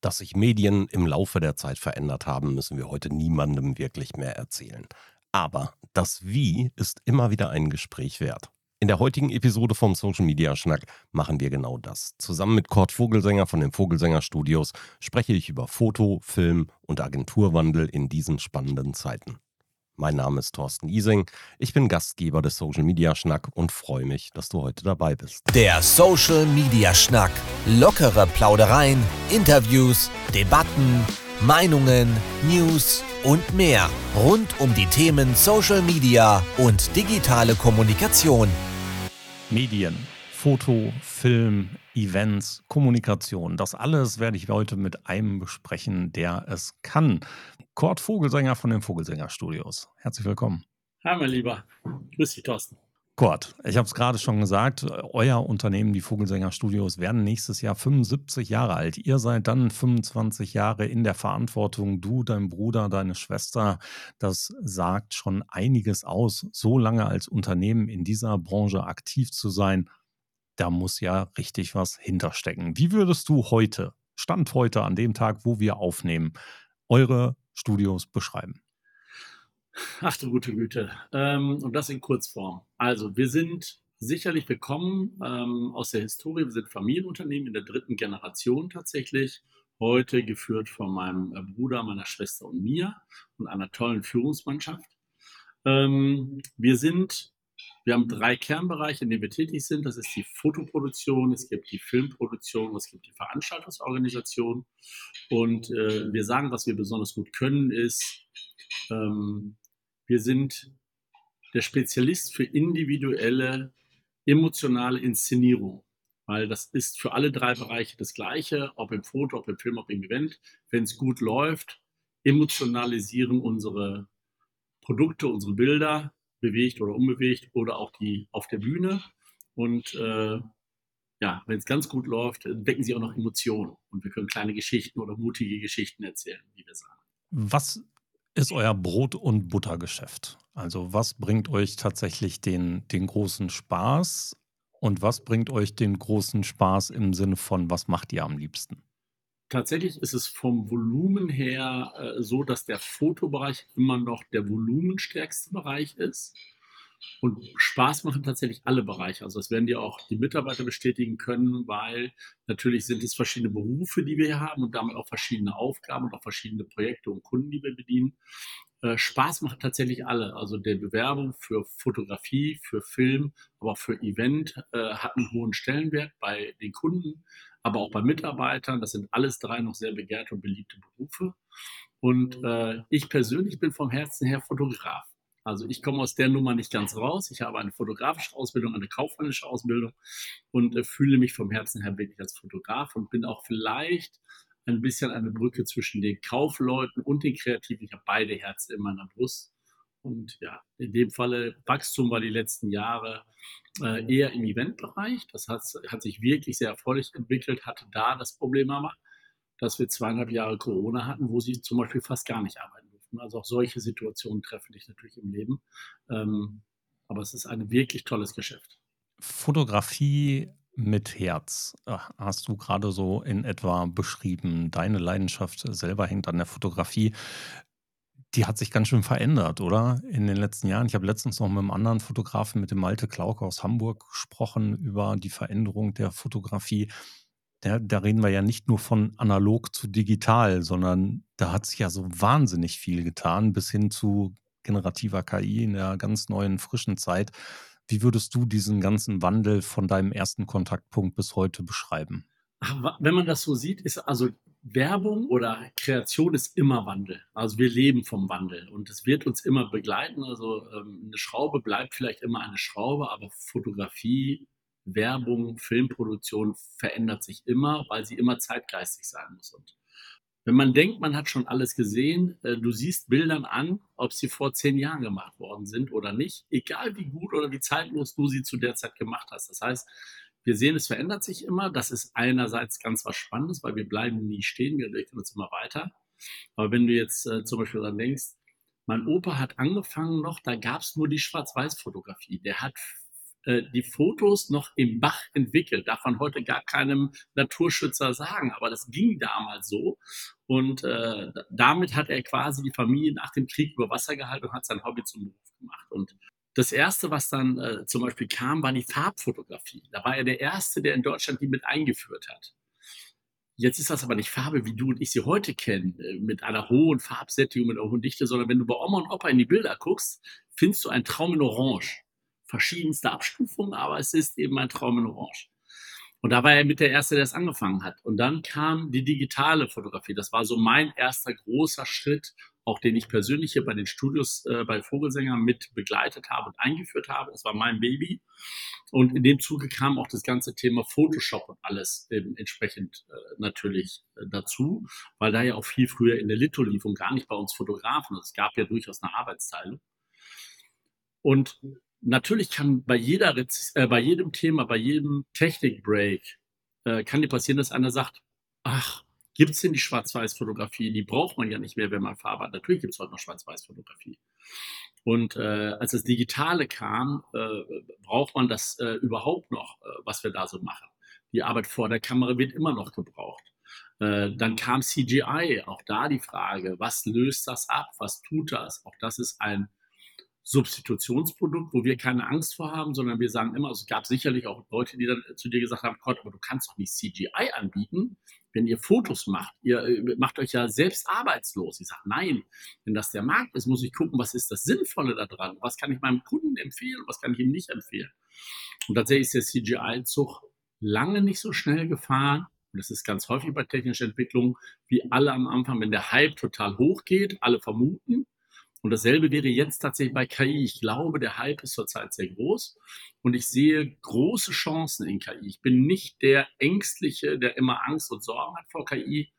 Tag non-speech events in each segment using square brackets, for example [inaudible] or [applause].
Dass sich Medien im Laufe der Zeit verändert haben, müssen wir heute niemandem wirklich mehr erzählen. Aber das Wie ist immer wieder ein Gespräch wert. In der heutigen Episode vom Social Media Schnack machen wir genau das. Zusammen mit Kurt Vogelsänger von den Vogelsänger Studios spreche ich über Foto, Film und Agenturwandel in diesen spannenden Zeiten. Mein Name ist Thorsten Ising. Ich bin Gastgeber des Social Media Schnack und freue mich, dass du heute dabei bist. Der Social Media Schnack. Lockere Plaudereien, Interviews, Debatten, Meinungen, News und mehr rund um die Themen Social Media und digitale Kommunikation. Medien, Foto, Film, Events, Kommunikation. Das alles werde ich heute mit einem besprechen, der es kann. Kurt Vogelsänger von den Vogelsänger Studios. Herzlich willkommen. Hi, mein Lieber. Grüß dich, Thorsten. Kurt, ich habe es gerade schon gesagt, euer Unternehmen, die Vogelsänger Studios, werden nächstes Jahr 75 Jahre alt. Ihr seid dann 25 Jahre in der Verantwortung, du, dein Bruder, deine Schwester. Das sagt schon einiges aus, so lange als Unternehmen in dieser Branche aktiv zu sein. Da muss ja richtig was hinterstecken. Wie würdest du heute, Stand heute an dem Tag, wo wir aufnehmen, eure Studios beschreiben? Ach du gute Güte. Ähm, und das in Kurzform. Also, wir sind sicherlich, wir ähm, aus der Historie, wir sind Familienunternehmen in der dritten Generation tatsächlich. Heute geführt von meinem äh, Bruder, meiner Schwester und mir und einer tollen Führungsmannschaft. Ähm, wir sind, wir haben drei Kernbereiche, in denen wir tätig sind. Das ist die Fotoproduktion, es gibt die Filmproduktion, es gibt die Veranstaltungsorganisation. Und äh, wir sagen, was wir besonders gut können, ist ähm, wir sind der Spezialist für individuelle, emotionale Inszenierung, weil das ist für alle drei Bereiche das Gleiche, ob im Foto, ob im Film, ob im Event. Wenn es gut läuft, emotionalisieren unsere Produkte, unsere Bilder, bewegt oder unbewegt oder auch die auf der Bühne. Und äh, ja, wenn es ganz gut läuft, wecken sie auch noch Emotionen und wir können kleine Geschichten oder mutige Geschichten erzählen, wie wir sagen. Was ist euer Brot- und Buttergeschäft? Also was bringt euch tatsächlich den, den großen Spaß und was bringt euch den großen Spaß im Sinne von, was macht ihr am liebsten? Tatsächlich ist es vom Volumen her äh, so, dass der Fotobereich immer noch der volumenstärkste Bereich ist. Und Spaß machen tatsächlich alle Bereiche. Also das werden dir auch die Mitarbeiter bestätigen können, weil natürlich sind es verschiedene Berufe, die wir hier haben und damit auch verschiedene Aufgaben und auch verschiedene Projekte und Kunden, die wir bedienen. Äh, Spaß macht tatsächlich alle. Also der Bewerbung für Fotografie, für Film, aber auch für Event äh, hat einen hohen Stellenwert bei den Kunden, aber auch bei Mitarbeitern. Das sind alles drei noch sehr begehrte und beliebte Berufe. Und äh, ich persönlich bin vom Herzen her Fotograf. Also ich komme aus der Nummer nicht ganz raus. Ich habe eine fotografische Ausbildung, eine kaufmännische Ausbildung und äh, fühle mich vom Herzen her wirklich als Fotograf und bin auch vielleicht ein bisschen eine Brücke zwischen den Kaufleuten und den Kreativen. Ich habe beide Herzen in meiner Brust. Und ja, in dem Falle Wachstum war die letzten Jahre äh, eher im Eventbereich. Das hat, hat sich wirklich sehr erfreulich entwickelt, hatte da das Problem aber, dass wir zweieinhalb Jahre Corona hatten, wo sie zum Beispiel fast gar nicht arbeiten also auch solche Situationen treffen dich natürlich im Leben. Ähm, aber es ist ein wirklich tolles Geschäft. Fotografie mit Herz äh, hast du gerade so in etwa beschrieben. Deine Leidenschaft selber hängt an der Fotografie. Die hat sich ganz schön verändert, oder? In den letzten Jahren. Ich habe letztens noch mit einem anderen Fotografen, mit dem Malte Klauke aus Hamburg, gesprochen über die Veränderung der Fotografie da, da reden wir ja nicht nur von analog zu digital, sondern da hat sich ja so wahnsinnig viel getan, bis hin zu generativer KI in der ganz neuen, frischen Zeit. Wie würdest du diesen ganzen Wandel von deinem ersten Kontaktpunkt bis heute beschreiben? Wenn man das so sieht, ist also Werbung oder Kreation ist immer Wandel. Also wir leben vom Wandel und es wird uns immer begleiten. Also ähm, eine Schraube bleibt vielleicht immer eine Schraube, aber Fotografie Werbung, Filmproduktion verändert sich immer, weil sie immer zeitgeistig sein muss. Und wenn man denkt, man hat schon alles gesehen, äh, du siehst Bildern an, ob sie vor zehn Jahren gemacht worden sind oder nicht, egal wie gut oder wie zeitlos du sie zu der Zeit gemacht hast. Das heißt, wir sehen, es verändert sich immer. Das ist einerseits ganz was Spannendes, weil wir bleiben nie stehen, wir entwickeln uns immer weiter. Aber wenn du jetzt äh, zum Beispiel daran denkst, mein Opa hat angefangen noch, da gab es nur die Schwarz-Weiß-Fotografie. Der hat äh, die Fotos noch im Bach entwickelt. Darf man heute gar keinem Naturschützer sagen, aber das ging damals so. Und äh, damit hat er quasi die Familie nach dem Krieg über Wasser gehalten und hat sein Hobby zum Beruf gemacht. Und das erste, was dann äh, zum Beispiel kam, war die Farbfotografie. Da war er der erste, der in Deutschland die mit eingeführt hat. Jetzt ist das aber nicht Farbe, wie du und ich sie heute kennen, äh, mit einer hohen Farbsättigung, mit einer hohen Dichte, sondern wenn du bei Oma und Opa in die Bilder guckst, findest du einen Traum in Orange. Verschiedenste Abstufungen, aber es ist eben ein Traum in Orange. Und da war er mit der Erste, der es angefangen hat. Und dann kam die digitale Fotografie. Das war so mein erster großer Schritt, auch den ich persönlich hier bei den Studios äh, bei Vogelsänger mit begleitet habe und eingeführt habe. Das war mein Baby. Und in dem Zuge kam auch das ganze Thema Photoshop und alles eben entsprechend äh, natürlich äh, dazu, weil da ja auch viel früher in der Litho lief und gar nicht bei uns Fotografen. Es gab ja durchaus eine Arbeitsteilung. Und natürlich kann bei jeder, äh, bei jedem Thema, bei jedem Technikbreak, äh, kann dir passieren, dass einer sagt, ach, gibt es denn die Schwarz-Weiß-Fotografie? Die braucht man ja nicht mehr, wenn man Farbe hat. Natürlich gibt es heute noch Schwarz-Weiß-Fotografie. Und äh, als das Digitale kam, äh, braucht man das äh, überhaupt noch, äh, was wir da so machen. Die Arbeit vor der Kamera wird immer noch gebraucht. Äh, dann kam CGI, auch da die Frage, was löst das ab, was tut das? Auch das ist ein Substitutionsprodukt, wo wir keine Angst vor haben, sondern wir sagen immer, also es gab sicherlich auch Leute, die dann zu dir gesagt haben, Gott, aber du kannst doch nicht CGI anbieten, wenn ihr Fotos macht. Ihr äh, macht euch ja selbst arbeitslos. Ich sage, nein, wenn das der Markt ist, muss ich gucken, was ist das Sinnvolle daran? Was kann ich meinem Kunden empfehlen? Was kann ich ihm nicht empfehlen? Und tatsächlich ist der CGI-Zug lange nicht so schnell gefahren. Und das ist ganz häufig bei technischer Entwicklung, wie alle am Anfang, wenn der Hype total hoch geht, alle vermuten, und dasselbe wäre jetzt tatsächlich bei KI. Ich glaube, der Hype ist zurzeit sehr groß und ich sehe große Chancen in KI. Ich bin nicht der Ängstliche, der immer Angst und Sorgen hat vor KI.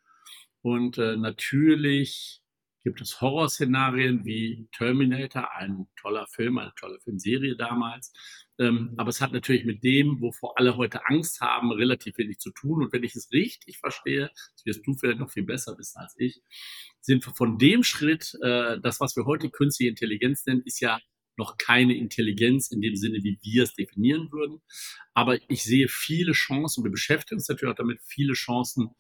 Und äh, natürlich gibt es Horrorszenarien wie Terminator, ein toller Film, eine tolle Filmserie damals. Ähm, aber es hat natürlich mit dem, wovor alle heute Angst haben, relativ wenig zu tun. Und wenn ich es richtig verstehe, das wirst du vielleicht noch viel besser wissen als ich, sind von dem Schritt, äh, das, was wir heute künstliche Intelligenz nennen, ist ja noch keine Intelligenz in dem Sinne, wie wir es definieren würden. Aber ich sehe viele Chancen, wir beschäftigen uns natürlich auch damit, viele Chancen,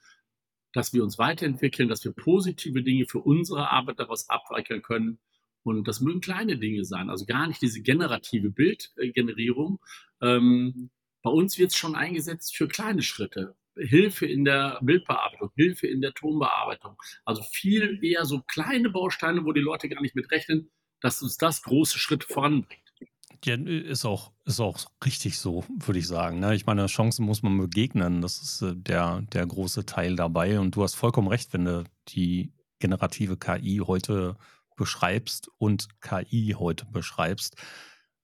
dass wir uns weiterentwickeln, dass wir positive Dinge für unsere Arbeit daraus abwickeln können. Und das mögen kleine Dinge sein, also gar nicht diese generative Bildgenerierung. Ähm, bei uns wird es schon eingesetzt für kleine Schritte. Hilfe in der Bildbearbeitung, Hilfe in der Tonbearbeitung. Also viel eher so kleine Bausteine, wo die Leute gar nicht mit rechnen, dass uns das große Schritte voranbringt. Ja, ist auch, ist auch richtig so, würde ich sagen. Ne? Ich meine, Chancen muss man begegnen. Das ist äh, der, der große Teil dabei. Und du hast vollkommen recht, wenn du die generative KI heute beschreibst und KI heute beschreibst.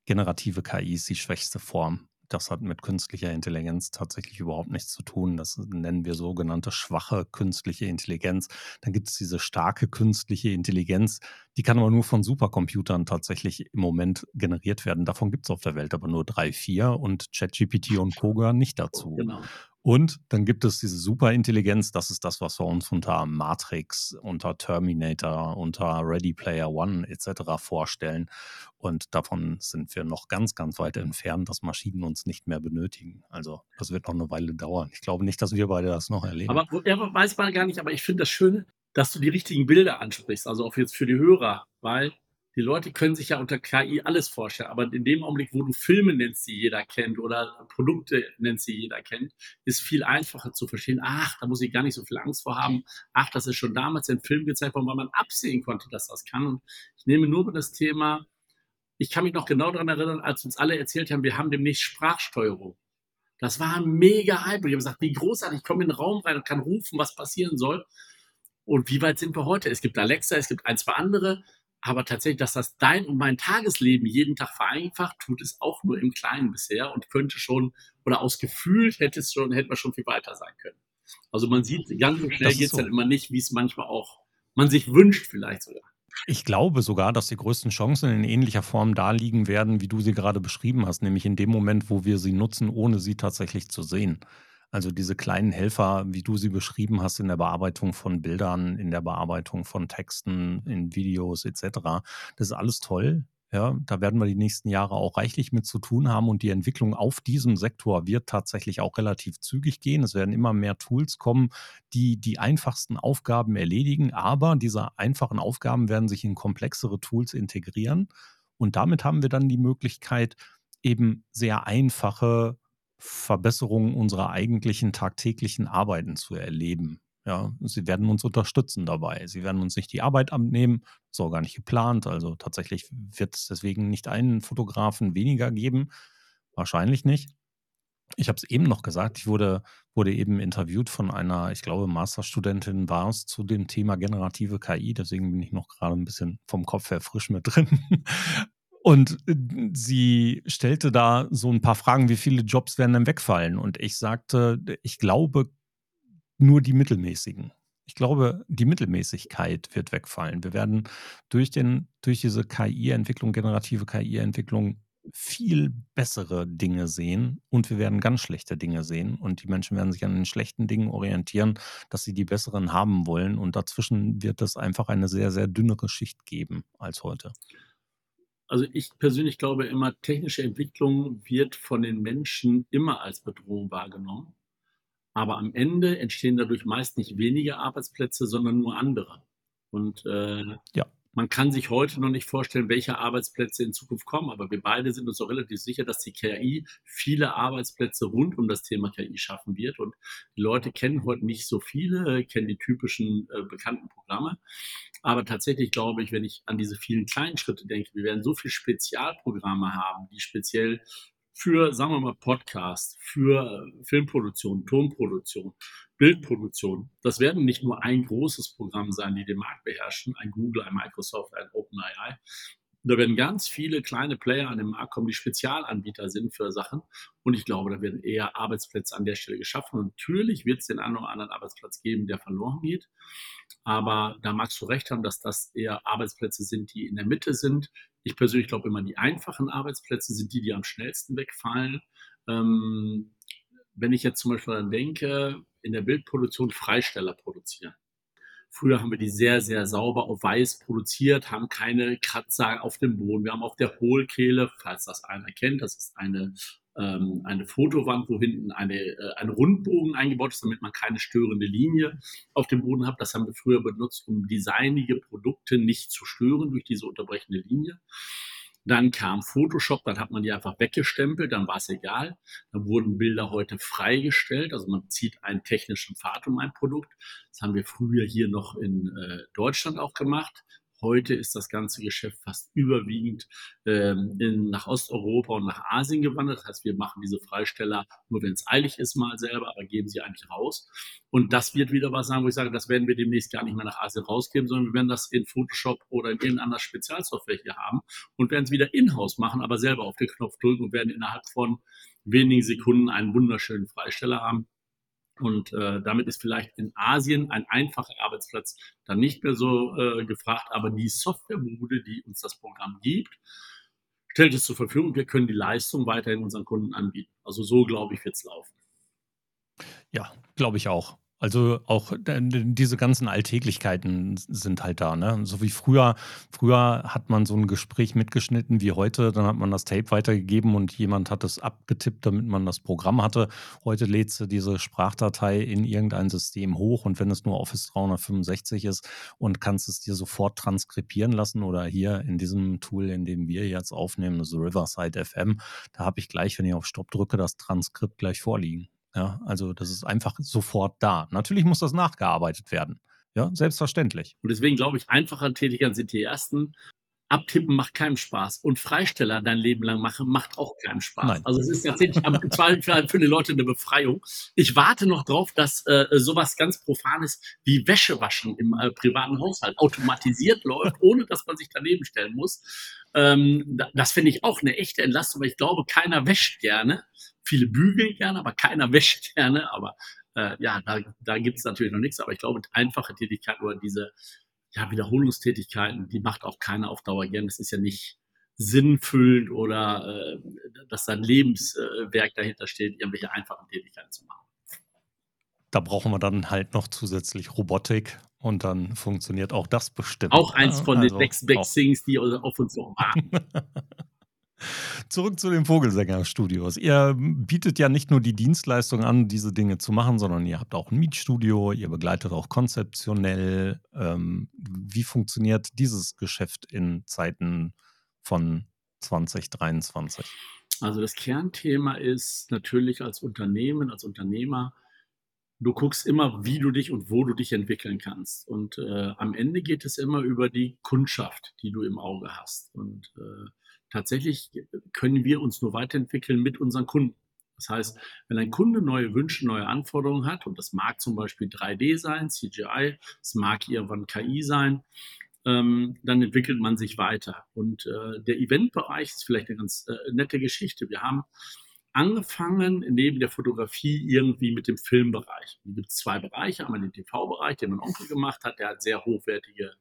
Generative KI ist die schwächste Form das hat mit künstlicher Intelligenz tatsächlich überhaupt nichts zu tun. Das nennen wir sogenannte schwache künstliche Intelligenz. Dann gibt es diese starke künstliche Intelligenz, die kann aber nur von Supercomputern tatsächlich im Moment generiert werden. Davon gibt es auf der Welt aber nur drei, vier und ChatGPT und Co. gehören nicht dazu. Genau. Und dann gibt es diese Superintelligenz, das ist das, was wir uns unter Matrix, unter Terminator, unter Ready Player One etc. vorstellen. Und davon sind wir noch ganz, ganz weit entfernt, dass Maschinen uns nicht mehr benötigen. Also das wird noch eine Weile dauern. Ich glaube nicht, dass wir beide das noch erleben. Aber ja, weiß man gar nicht, aber ich finde das Schöne, dass du die richtigen Bilder ansprichst, also auch jetzt für die Hörer, weil die Leute können sich ja unter KI alles vorstellen, aber in dem Augenblick, wo du Filme nennst, die jeder kennt oder Produkte nennst, die jeder kennt, ist viel einfacher zu verstehen. Ach, da muss ich gar nicht so viel Angst vor haben. Ach, das ist schon damals in Film gezeigt worden, weil man absehen konnte, dass das kann. Und ich nehme nur das Thema, ich kann mich noch genau daran erinnern, als uns alle erzählt haben, wir haben demnächst Sprachsteuerung. Das war mega Hype. Ich habe gesagt, wie großartig, ich komme in den Raum rein und kann rufen, was passieren soll. Und wie weit sind wir heute? Es gibt Alexa, es gibt ein, zwei andere. Aber tatsächlich, dass das dein und mein Tagesleben jeden Tag vereinfacht, tut es auch nur im Kleinen bisher und könnte schon, oder aus Gefühl hätte es schon, hätte man schon viel weiter sein können. Also man sieht, ganz so schnell geht es so. dann immer nicht, wie es manchmal auch man sich wünscht, vielleicht sogar. Ich glaube sogar, dass die größten Chancen in ähnlicher Form da liegen werden, wie du sie gerade beschrieben hast, nämlich in dem Moment, wo wir sie nutzen, ohne sie tatsächlich zu sehen. Also diese kleinen Helfer, wie du sie beschrieben hast, in der Bearbeitung von Bildern, in der Bearbeitung von Texten, in Videos etc. Das ist alles toll. Ja, da werden wir die nächsten Jahre auch reichlich mit zu tun haben und die Entwicklung auf diesem Sektor wird tatsächlich auch relativ zügig gehen. Es werden immer mehr Tools kommen, die die einfachsten Aufgaben erledigen, aber diese einfachen Aufgaben werden sich in komplexere Tools integrieren und damit haben wir dann die Möglichkeit, eben sehr einfache Verbesserungen unserer eigentlichen tagtäglichen Arbeiten zu erleben. Ja, sie werden uns unterstützen dabei. Sie werden uns nicht die Arbeit abnehmen. Ist auch gar nicht geplant. Also tatsächlich wird es deswegen nicht einen Fotografen weniger geben. Wahrscheinlich nicht. Ich habe es eben noch gesagt, ich wurde, wurde eben interviewt von einer, ich glaube, Masterstudentin war es zu dem Thema generative KI. Deswegen bin ich noch gerade ein bisschen vom Kopf her frisch mit drin. Und äh, sie stellte da so ein paar Fragen, wie viele Jobs werden denn wegfallen? Und ich sagte, ich glaube nur die mittelmäßigen. Ich glaube, die Mittelmäßigkeit wird wegfallen. Wir werden durch, den, durch diese KI-Entwicklung, generative KI-Entwicklung, viel bessere Dinge sehen und wir werden ganz schlechte Dinge sehen und die Menschen werden sich an den schlechten Dingen orientieren, dass sie die besseren haben wollen und dazwischen wird es einfach eine sehr, sehr dünnere Schicht geben als heute. Also ich persönlich glaube immer, technische Entwicklung wird von den Menschen immer als Bedrohung wahrgenommen. Aber am Ende entstehen dadurch meist nicht weniger Arbeitsplätze, sondern nur andere. Und äh, ja. man kann sich heute noch nicht vorstellen, welche Arbeitsplätze in Zukunft kommen. Aber wir beide sind uns auch relativ sicher, dass die KI viele Arbeitsplätze rund um das Thema KI schaffen wird. Und die Leute kennen heute nicht so viele, kennen die typischen äh, bekannten Programme. Aber tatsächlich glaube ich, wenn ich an diese vielen kleinen Schritte denke, wir werden so viele Spezialprogramme haben, die speziell für, sagen wir mal, Podcast, für äh, Filmproduktion, Tonproduktion, Bildproduktion. Das werden nicht nur ein großes Programm sein, die den Markt beherrschen, ein Google, ein Microsoft, ein OpenAI. Da werden ganz viele kleine Player an den Markt kommen, die Spezialanbieter sind für Sachen. Und ich glaube, da werden eher Arbeitsplätze an der Stelle geschaffen. Und natürlich wird es den einen oder anderen Arbeitsplatz geben, der verloren geht. Aber da magst du recht haben, dass das eher Arbeitsplätze sind, die in der Mitte sind. Ich persönlich glaube immer, die einfachen Arbeitsplätze sind die, die am schnellsten wegfallen. Ähm, wenn ich jetzt zum Beispiel dann denke, in der Bildproduktion Freisteller produzieren. Früher haben wir die sehr, sehr sauber auf weiß produziert, haben keine Kratzer auf dem Boden. Wir haben auf der Hohlkehle, falls das einer kennt, das ist eine ähm, eine Fotowand, wo hinten eine, äh, ein Rundbogen eingebaut ist, damit man keine störende Linie auf dem Boden hat. Das haben wir früher benutzt, um designige Produkte nicht zu stören durch diese unterbrechende Linie. Dann kam Photoshop, dann hat man die einfach weggestempelt, dann war es egal. Dann wurden Bilder heute freigestellt, also man zieht einen technischen Pfad um ein Produkt. Das haben wir früher hier noch in äh, Deutschland auch gemacht. Heute ist das ganze Geschäft fast überwiegend ähm, in, nach Osteuropa und nach Asien gewandert. Das heißt, wir machen diese Freisteller nur, wenn es eilig ist, mal selber, aber geben sie eigentlich raus. Und das wird wieder was sein, wo ich sage, das werden wir demnächst gar nicht mehr nach Asien rausgeben, sondern wir werden das in Photoshop oder in irgendeiner Spezialsoftware hier haben und werden es wieder in-house machen, aber selber auf den Knopf drücken und werden innerhalb von wenigen Sekunden einen wunderschönen Freisteller haben und äh, damit ist vielleicht in Asien ein einfacher Arbeitsplatz dann nicht mehr so äh, gefragt, aber die Softwarebude, die uns das Programm gibt, stellt es zur Verfügung. Wir können die Leistung weiterhin unseren Kunden anbieten. Also so, glaube ich, wird es laufen. Ja, glaube ich auch. Also auch diese ganzen Alltäglichkeiten sind halt da, ne? So wie früher, früher hat man so ein Gespräch mitgeschnitten wie heute, dann hat man das Tape weitergegeben und jemand hat es abgetippt, damit man das Programm hatte. Heute lädst du diese Sprachdatei in irgendein System hoch und wenn es nur Office 365 ist und kannst es dir sofort transkribieren lassen oder hier in diesem Tool, in dem wir jetzt aufnehmen, das Riverside FM, da habe ich gleich, wenn ich auf Stopp drücke, das Transkript gleich vorliegen. Ja, also das ist einfach sofort da. Natürlich muss das nachgearbeitet werden. Ja, selbstverständlich. Und deswegen glaube ich, einfacher Tätigern sind die ersten. Abtippen macht keinem Spaß. Und Freisteller dein Leben lang machen, macht auch keinen Spaß. Nein. Also es ist tatsächlich im Zweifel für die Leute eine Befreiung. Ich warte noch drauf, dass äh, sowas ganz Profanes wie Wäschewaschen im äh, privaten Haushalt automatisiert läuft, [laughs] ohne dass man sich daneben stellen muss. Ähm, das finde ich auch eine echte Entlastung, weil ich glaube, keiner wäscht gerne. Viele bügeln gerne, aber keiner [laughs] wäscht gerne. Aber äh, ja, da, da gibt es natürlich noch nichts. Aber ich glaube, einfache Tätigkeiten oder diese ja, Wiederholungstätigkeiten, die macht auch keiner auf Dauer gern. Das ist ja nicht sinnfüllend oder äh, dass da ein Lebenswerk dahinter steht, irgendwelche einfachen Tätigkeiten zu machen. Da brauchen wir dann halt noch zusätzlich Robotik Und dann funktioniert auch das bestimmt. Auch eins ne? von den Also sechs Big auch Things, die auf uns so warten. [laughs] Zurück zu den Vogelsänger-Studios. Ihr bietet ja nicht nur die Dienstleistung an, diese Dinge zu machen, sondern ihr habt auch ein Mietstudio, ihr begleitet auch konzeptionell. Ähm, wie funktioniert dieses Geschäft in Zeiten von 2023? Also das Kernthema ist natürlich als Unternehmen, als Unternehmer, du guckst immer, wie du dich und wo du dich entwickeln kannst. Und äh, am Ende geht es immer über die Kundschaft, die du im Auge hast. Und äh, tatsächlich können wir uns nur weiterentwickeln mit unseren Kunden. Das heißt, wenn ein Kunde neue Wünsche, neue Anforderungen hat, und das mag zum Beispiel 3D sein, CGI, es mag irgendwann KI sein, ähm, dann entwickelt man sich weiter. Und äh, der Eventbereich ist vielleicht eine ganz äh, nette Geschichte. Wir haben angefangen neben der Fotografie irgendwie mit dem Filmbereich. Da gibt es zwei Bereiche. Einmal den TV-Bereich, den mein Onkel gemacht hat. Der hat sehr hochwertige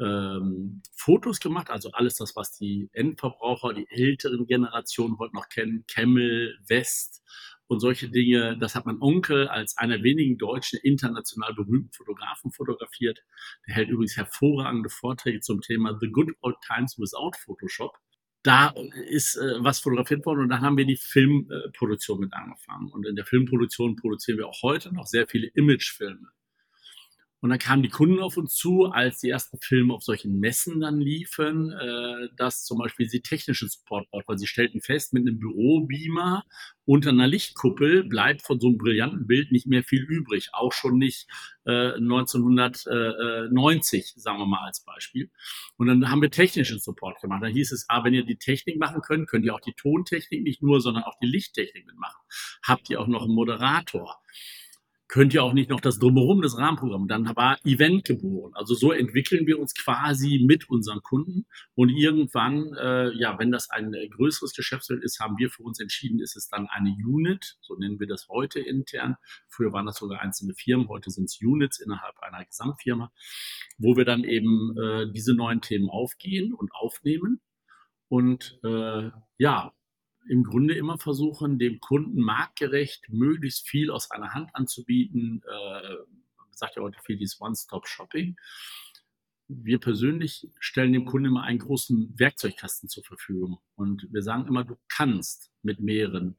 ähm, Fotos gemacht, also alles das, was die Endverbraucher, die älteren Generationen heute noch kennen, Camel, West und solche Dinge. Das hat mein Onkel als einer wenigen deutschen international berühmten Fotografen fotografiert. Der hält übrigens hervorragende Vorträge zum Thema The Good Old Times Without Photoshop. Da ist äh, was fotografiert worden und dann haben wir die Filmproduktion mit angefangen. Und in der Filmproduktion produzieren wir auch heute noch sehr viele Imagefilme. Und dann kamen die Kunden auf uns zu, als die ersten Filme auf solchen Messen dann liefen, äh, dass zum Beispiel sie technischen Support braucht, weil sie stellten fest, mit einem Bürobeamer unter einer Lichtkuppel bleibt von so einem brillanten Bild nicht mehr viel übrig, auch schon nicht äh, 1990, sagen wir mal als Beispiel. Und dann haben wir technischen Support gemacht. Da hieß es, ah, wenn ihr die Technik machen könnt, könnt ihr auch die Tontechnik nicht nur, sondern auch die Lichttechnik mitmachen. Habt ihr auch noch einen Moderator? Könnt ihr auch nicht noch das Drumherum, das Rahmenprogramm. Dann war Event geboren. Also so entwickeln wir uns quasi mit unseren Kunden. Und irgendwann, äh, ja, wenn das ein größeres Geschäftsfeld ist, haben wir für uns entschieden, ist es dann eine Unit, so nennen wir das heute intern. Früher waren das sogar einzelne Firmen, heute sind es Units innerhalb einer Gesamtfirma, wo wir dann eben äh, diese neuen Themen aufgehen und aufnehmen. Und äh, ja, im Grunde immer versuchen, dem Kunden marktgerecht möglichst viel aus einer Hand anzubieten. Äh, sagt ja heute viel dieses One-Stop-Shopping. Wir persönlich stellen dem Kunden immer einen großen Werkzeugkasten zur Verfügung. Und wir sagen immer, du kannst mit mehreren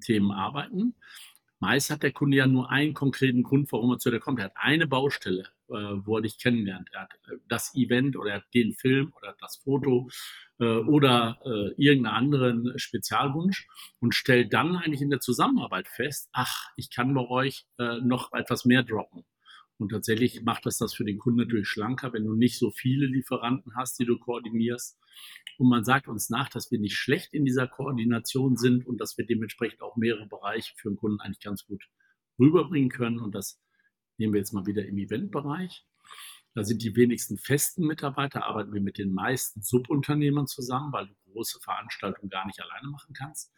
Themen arbeiten. Meist hat der Kunde ja nur einen konkreten Grund, warum er zu dir kommt. Er hat eine Baustelle, äh, wo er dich kennenlernt. Er hat äh, das Event oder er den Film oder das Foto äh, oder äh, irgendeinen anderen Spezialwunsch und stellt dann eigentlich in der Zusammenarbeit fest, ach, ich kann bei euch äh, noch etwas mehr droppen. Und tatsächlich macht das das für den Kunden natürlich schlanker, wenn du nicht so viele Lieferanten hast, die du koordinierst. Und man sagt uns nach, dass wir nicht schlecht in dieser Koordination sind und dass wir dementsprechend auch mehrere Bereiche für den Kunden eigentlich ganz gut rüberbringen können. Und das nehmen wir jetzt mal wieder im Eventbereich. Da sind die wenigsten festen Mitarbeiter, arbeiten wir mit den meisten Subunternehmern zusammen, weil du große Veranstaltungen gar nicht alleine machen kannst.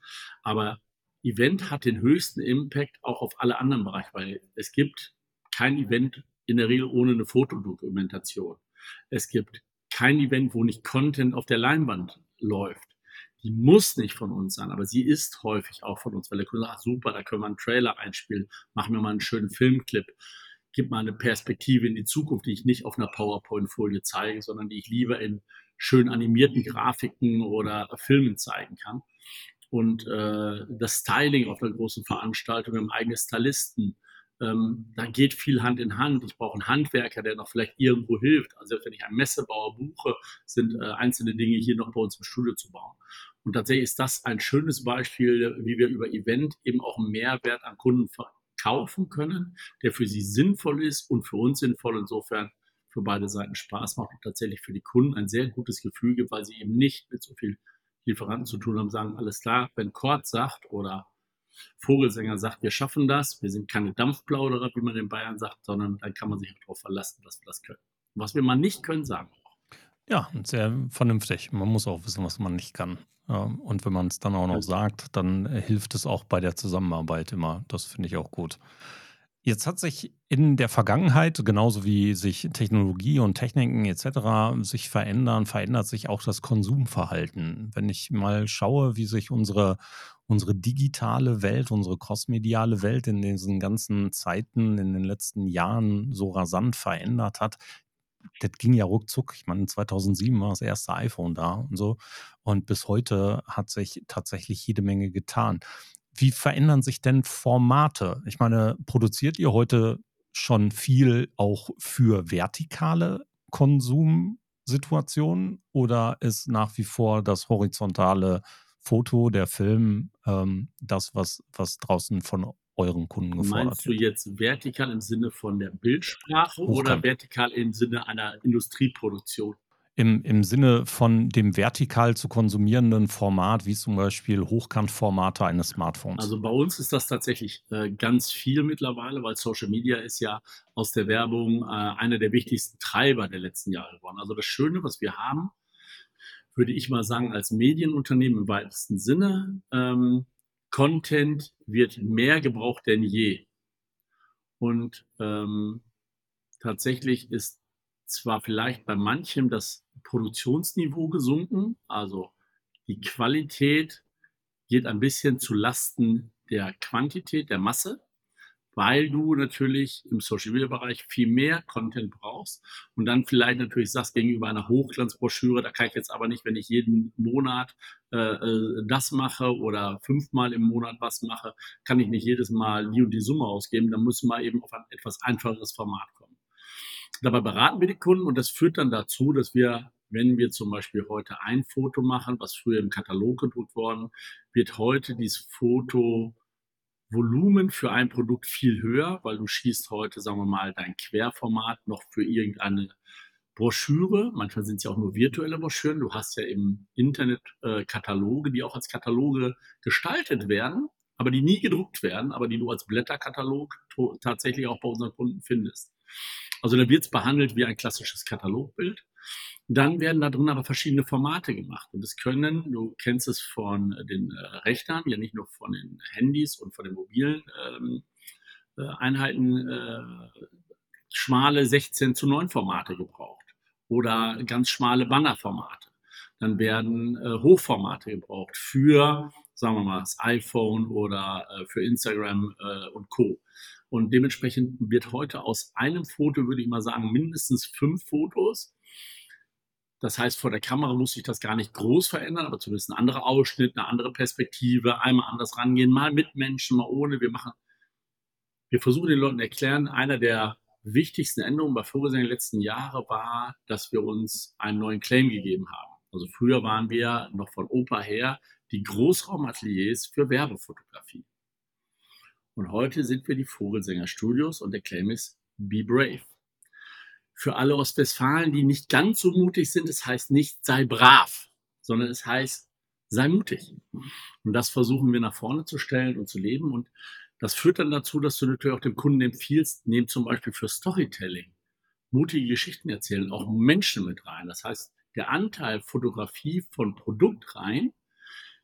Aber Event hat den höchsten Impact auch auf alle anderen Bereiche, weil es gibt kein Event in der Regel ohne eine Fotodokumentation. Es gibt kein Event, wo nicht Content auf der Leinwand läuft. Die muss nicht von uns sein, aber sie ist häufig auch von uns, weil der Kunde sagt, super, da können wir einen Trailer einspielen, machen wir mal einen schönen Filmclip, gib mal eine Perspektive in die Zukunft, die ich nicht auf einer PowerPoint-Folie zeige, sondern die ich lieber in schön animierten Grafiken oder Filmen zeigen kann. Und äh, das Styling auf einer großen Veranstaltung im eigenen Stylisten, ähm, da geht viel Hand in Hand. Ich brauche einen Handwerker, der noch vielleicht irgendwo hilft. Also wenn ich einen Messebauer buche, sind äh, einzelne Dinge hier noch bei uns im Studio zu bauen. Und tatsächlich ist das ein schönes Beispiel, wie wir über Event eben auch einen Mehrwert an Kunden verkaufen können, der für sie sinnvoll ist und für uns sinnvoll. Insofern für beide Seiten Spaß macht und tatsächlich für die Kunden ein sehr gutes Gefühl gibt, weil sie eben nicht mit so viel Lieferanten zu tun haben, sagen, alles klar, wenn Kort sagt oder Vogelsänger sagt, wir schaffen das, wir sind keine Dampfplauderer, wie man in Bayern sagt, sondern dann kann man sich darauf verlassen, dass wir das können. Was wir mal nicht können, sagen wir auch. Ja, sehr vernünftig. Man muss auch wissen, was man nicht kann. Und wenn man es dann auch noch sagt, dann hilft es auch bei der Zusammenarbeit immer. Das finde ich auch gut. Jetzt hat sich in der Vergangenheit, genauso wie sich Technologie und Techniken etc. sich verändern, verändert sich auch das Konsumverhalten. Wenn ich mal schaue, wie sich unsere unsere digitale Welt, unsere crossmediale Welt in diesen ganzen Zeiten, in den letzten Jahren so rasant verändert hat. Das ging ja ruckzuck. Ich meine, 2007 war das erste iPhone da und so. Und bis heute hat sich tatsächlich jede Menge getan. Wie verändern sich denn Formate? Ich meine, produziert ihr heute schon viel auch für vertikale Konsumsituationen oder ist nach wie vor das horizontale Foto, der Film, ähm, das, was, was draußen von euren Kunden gefordert Meinst du jetzt vertikal im Sinne von der Bildsprache oder Hochkant. vertikal im Sinne einer Industrieproduktion? Im, Im Sinne von dem vertikal zu konsumierenden Format, wie zum Beispiel Hochkantformate eines Smartphones. Also bei uns ist das tatsächlich äh, ganz viel mittlerweile, weil Social Media ist ja aus der Werbung äh, einer der wichtigsten Treiber der letzten Jahre geworden. Also das Schöne, was wir haben, würde ich mal sagen, als Medienunternehmen im weitesten Sinne, ähm, Content wird mehr gebraucht denn je. Und ähm, tatsächlich ist zwar vielleicht bei manchem das Produktionsniveau gesunken, also die Qualität geht ein bisschen zu Lasten der Quantität, der Masse, weil du natürlich im Social Media Bereich viel mehr Content brauchst und dann vielleicht natürlich sagst gegenüber einer Hochglanzbroschüre, da kann ich jetzt aber nicht, wenn ich jeden Monat äh, äh, das mache oder fünfmal im Monat was mache, kann ich nicht jedes Mal die und die Summe ausgeben, dann muss man eben auf ein etwas einfacheres Format kommen. Dabei beraten wir die Kunden und das führt dann dazu, dass wir, wenn wir zum Beispiel heute ein Foto machen, was früher im Katalog gedruckt worden, wird heute dieses Foto Volumen für ein Produkt viel höher, weil du schießt heute, sagen wir mal, dein Querformat noch für irgendeine Broschüre. Manchmal sind es ja auch nur virtuelle Broschüren. Du hast ja im Internet äh, Kataloge, die auch als Kataloge gestaltet werden, aber die nie gedruckt werden, aber die du als Blätterkatalog tatsächlich auch bei unseren Kunden findest. Also da wird es behandelt wie ein klassisches Katalogbild. Dann werden da drin aber verschiedene Formate gemacht. Und das können, du kennst es von den äh, Rechnern, ja nicht nur von den Handys und von den mobilen ähm, äh, Einheiten, äh, schmale 16 zu 9 Formate gebraucht oder ganz schmale Bannerformate. Dann werden äh, Hochformate gebraucht für, sagen wir mal, das iPhone oder äh, für Instagram äh, und Co. Und dementsprechend wird heute aus einem Foto, würde ich mal sagen, mindestens fünf Fotos. Das heißt, vor der Kamera muss sich das gar nicht groß verändern, aber zumindest ein anderer Ausschnitt, eine andere Perspektive, einmal anders rangehen, mal mit Menschen, mal ohne. Wir machen, wir versuchen den Leuten erklären, einer der wichtigsten Änderungen bei Vogelsänger der letzten Jahre war, dass wir uns einen neuen Claim gegeben haben. Also früher waren wir noch von Opa her die Großraumateliers für Werbefotografie. Und heute sind wir die Vogelsänger Studios und der Claim ist Be Brave. Für alle Ostwestfalen, die nicht ganz so mutig sind, es heißt nicht sei brav, sondern es heißt sei mutig. Und das versuchen wir nach vorne zu stellen und zu leben. Und das führt dann dazu, dass du natürlich auch dem Kunden empfiehlst, nehmen zum Beispiel für Storytelling mutige Geschichten erzählen, auch Menschen mit rein. Das heißt, der Anteil Fotografie von Produkt rein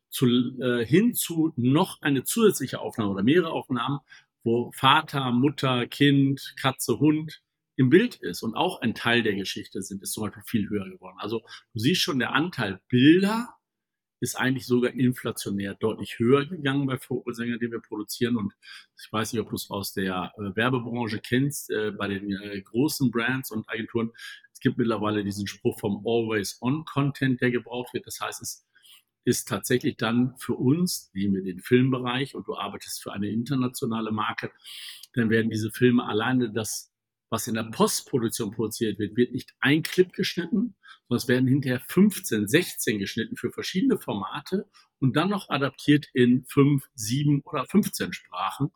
zu, äh, hin zu noch eine zusätzliche Aufnahme oder mehrere Aufnahmen, wo Vater, Mutter, Kind, Katze, Hund im Bild ist und auch ein Teil der Geschichte sind, ist zum Beispiel viel höher geworden. Also du siehst schon, der Anteil Bilder ist eigentlich sogar inflationär deutlich höher gegangen bei Vogelsängern, die wir produzieren. Und ich weiß nicht, ob du es aus der äh, Werbebranche kennst, äh, bei den äh, großen Brands und Agenturen. Es gibt mittlerweile diesen Spruch vom Always-On-Content, der gebraucht wird. Das heißt, es ist tatsächlich dann für uns, nehmen wir den Filmbereich und du arbeitest für eine internationale Marke, dann werden diese Filme alleine das, was in der Postproduktion produziert wird, wird nicht ein Clip geschnitten, sondern es werden hinterher 15, 16 geschnitten für verschiedene Formate und dann noch adaptiert in 5, 7 oder 15 Sprachen,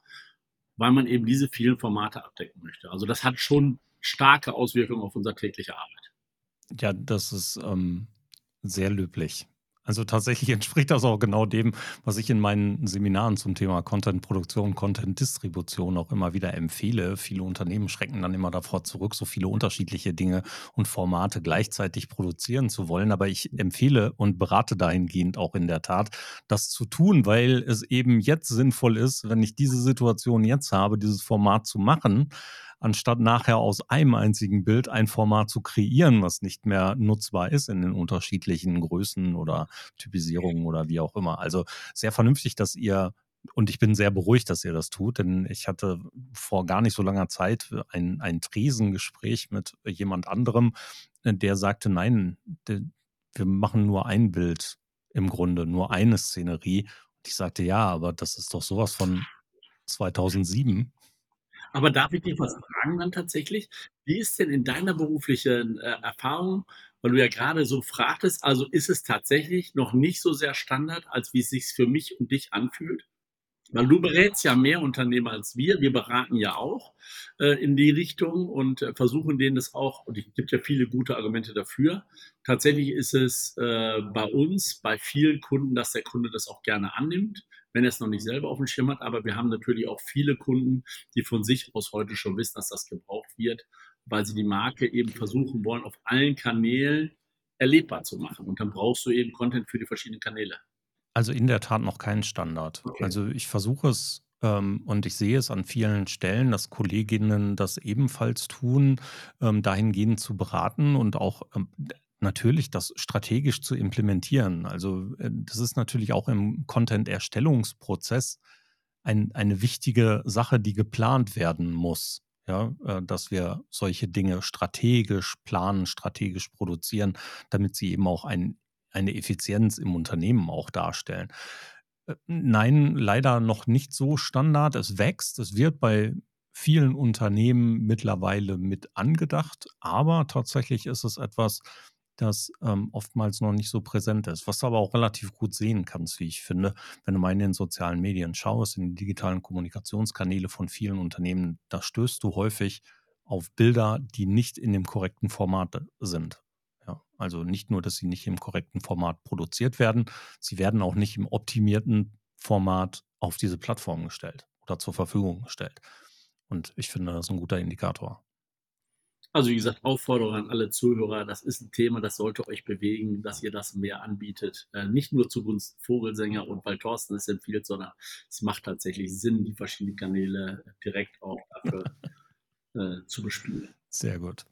weil man eben diese vielen Formate abdecken möchte. Also das hat schon starke Auswirkungen auf unsere tägliche Arbeit. Ja, das ist ähm, sehr löblich. Also tatsächlich [laughs] entspricht das auch genau dem, was ich in meinen Seminaren zum Thema Content-Produktion, Content-Distribution auch immer wieder empfehle. Viele Unternehmen schrecken dann immer davor zurück, so viele unterschiedliche Dinge und Formate gleichzeitig produzieren zu wollen. Aber ich empfehle und berate dahingehend auch in der Tat, das zu tun, weil es eben jetzt sinnvoll ist, wenn ich diese Situation jetzt habe, dieses Format zu machen, anstatt nachher aus einem einzigen Bild ein Format zu kreieren, was nicht mehr nutzbar ist in den unterschiedlichen Größen oder Typisierungen oder wie auch immer. Also sehr vernünftig, dass ihr und ich bin sehr beruhigt, dass ihr das tut, denn ich hatte vor gar nicht so langer Zeit ein, ein Tresengespräch mit jemand anderem, der sagte, nein, wir machen nur ein Bild im Grunde, nur eine Szenerie. Und ich sagte, ja, aber das ist doch sowas von [laughs] 2007. Aber darf ich dich was fragen dann tatsächlich? Wie ist denn in deiner beruflichen äh, Erfahrung, weil du ja gerade so fragtest, also ist es tatsächlich noch nicht so sehr Standard, als wie es sich für mich und dich anfühlt? Weil du berätst ja mehr Unternehmer als wir. Wir beraten ja auch äh, in die Richtung und äh, versuchen denen das auch, und es gibt ja viele gute Argumente dafür. Tatsächlich ist es äh, bei uns, bei vielen Kunden, dass der Kunde das auch gerne annimmt, wenn er es noch nicht selber auf dem Schirm hat. Aber wir haben natürlich auch viele Kunden, die von sich aus heute schon wissen, dass das gebraucht wird, weil sie die Marke eben versuchen wollen, auf allen Kanälen erlebbar zu machen. Und dann brauchst du eben Content für die verschiedenen Kanäle. Also in der Tat noch kein Standard. Okay. Also ich versuche es ähm, und ich sehe es an vielen Stellen, dass Kolleginnen das ebenfalls tun, ähm, dahingehend zu beraten und auch ähm, natürlich das strategisch zu implementieren. Also äh, das ist natürlich auch im Content-Erstellungsprozess ein, eine wichtige Sache, die geplant werden muss. Ja, äh, dass wir solche Dinge strategisch planen, strategisch produzieren, damit sie eben auch ein eine Effizienz im Unternehmen auch darstellen. Äh, nein, leider noch nicht so Standard. Es wächst, es wird bei vielen Unternehmen mittlerweile mit angedacht, aber tatsächlich ist es etwas, das ähm, oftmals noch nicht so präsent ist, was du aber auch relativ gut sehen kannst, wie ich finde, wenn du mal in den sozialen Medien schaust, in die digitalen Kommunikationskanäle von vielen Unternehmen, da stößt du häufig auf Bilder, die nicht in dem korrekten Format sind. Ja, also nicht nur, dass sie nicht im korrekten Format produziert werden, sie werden auch nicht im optimierten Format auf diese Plattform gestellt oder zur Verfügung gestellt. Und ich finde, das ist ein guter Indikator. Also wie gesagt, Aufforderung an alle Zuhörer, das ist ein Thema, das sollte euch bewegen, dass ihr das mehr anbietet. Äh, nicht nur zugunsten Vogelsänger und weil Thorsten es empfiehlt, sondern es macht tatsächlich Sinn, die verschiedenen Kanäle direkt auch dafür [laughs] äh, zu bespielen. Sehr gut.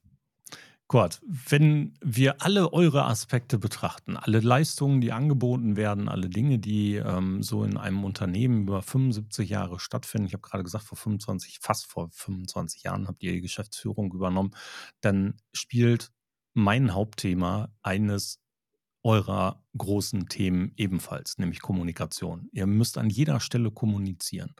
Gott, wenn wir alle eure Aspekte betrachten, alle Leistungen, die angeboten werden, alle Dinge, die ähm, so in einem Unternehmen über 75 Jahre stattfinden, ich habe gerade gesagt, vor 25, fast vor 25 Jahren habt ihr die Geschäftsführung übernommen, dann spielt mein Hauptthema eines eurer großen Themen ebenfalls, nämlich Kommunikation. Ihr müsst an jeder Stelle kommunizieren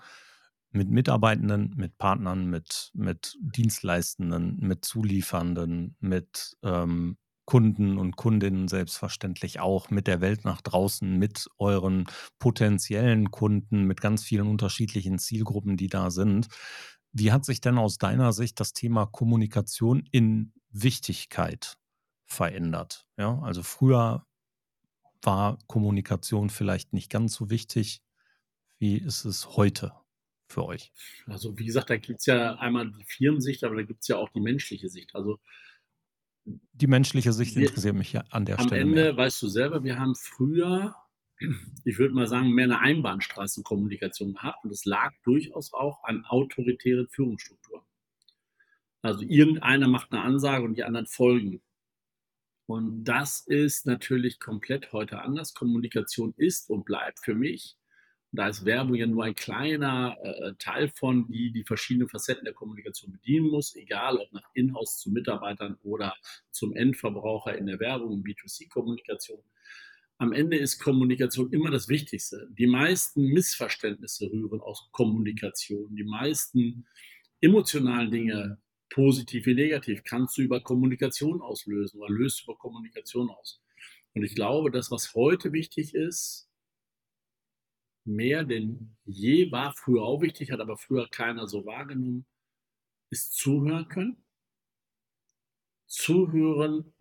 mit Mitarbeitenden, mit Partnern, mit, mit Dienstleistenden, mit Zuliefernden, mit ähm, Kunden und Kundinnen selbstverständlich auch, mit der Welt nach draußen, mit euren potenziellen Kunden, mit ganz vielen unterschiedlichen Zielgruppen, die da sind. Wie hat sich denn aus deiner Sicht das Thema Kommunikation in Wichtigkeit verändert? Ja, also früher war Kommunikation vielleicht nicht ganz so wichtig. Wie ist es heute? Für euch? Also wie gesagt, da gibt es ja einmal die Firmensicht, aber da gibt es ja auch die menschliche Sicht. Also die menschliche Sicht wir, interessiert mich ja an der am Stelle. Am Ende mehr. weißt du selber, wir haben früher, ich würde mal sagen, mehr eine Einbahnstraßenkommunikation gehabt und es lag durchaus auch an autoritären Führungsstrukturen. Also irgendeiner macht eine Ansage und die anderen folgen. Und das ist natürlich komplett heute anders. Kommunikation ist und bleibt für mich da ist Werbung ja nur ein kleiner äh, Teil von, die die verschiedenen Facetten der Kommunikation bedienen muss, egal ob nach Inhouse zu Mitarbeitern oder zum Endverbraucher in der Werbung, in B2C-Kommunikation. Am Ende ist Kommunikation immer das Wichtigste. Die meisten Missverständnisse rühren aus Kommunikation. Die meisten emotionalen Dinge, positiv wie negativ, kannst du über Kommunikation auslösen oder löst über Kommunikation aus. Und ich glaube, das, was heute wichtig ist, mehr denn je war früher auch wichtig, hat aber früher keiner so wahrgenommen, ist zuhören können. Zuhören,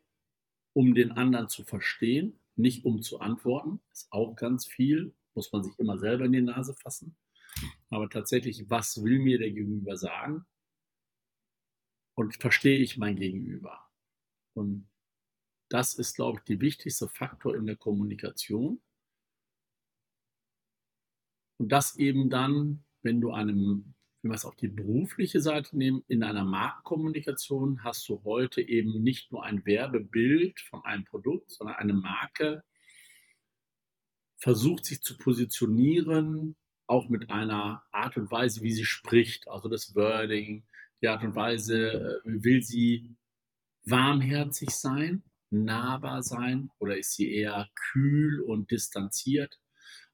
um den anderen zu verstehen, nicht um zu antworten, ist auch ganz viel, muss man sich immer selber in die Nase fassen. Aber tatsächlich, was will mir der Gegenüber sagen? Und verstehe ich mein Gegenüber? Und das ist, glaube ich, der wichtigste Faktor in der Kommunikation. Und das eben dann, wenn du einem wenn wir es auf die berufliche Seite nehmen, in einer Markenkommunikation hast du heute eben nicht nur ein Werbebild von einem Produkt, sondern eine Marke versucht sich zu positionieren, auch mit einer Art und Weise, wie sie spricht, also das Wording, die Art und Weise, äh, will sie warmherzig sein, nahbar sein oder ist sie eher kühl und distanziert?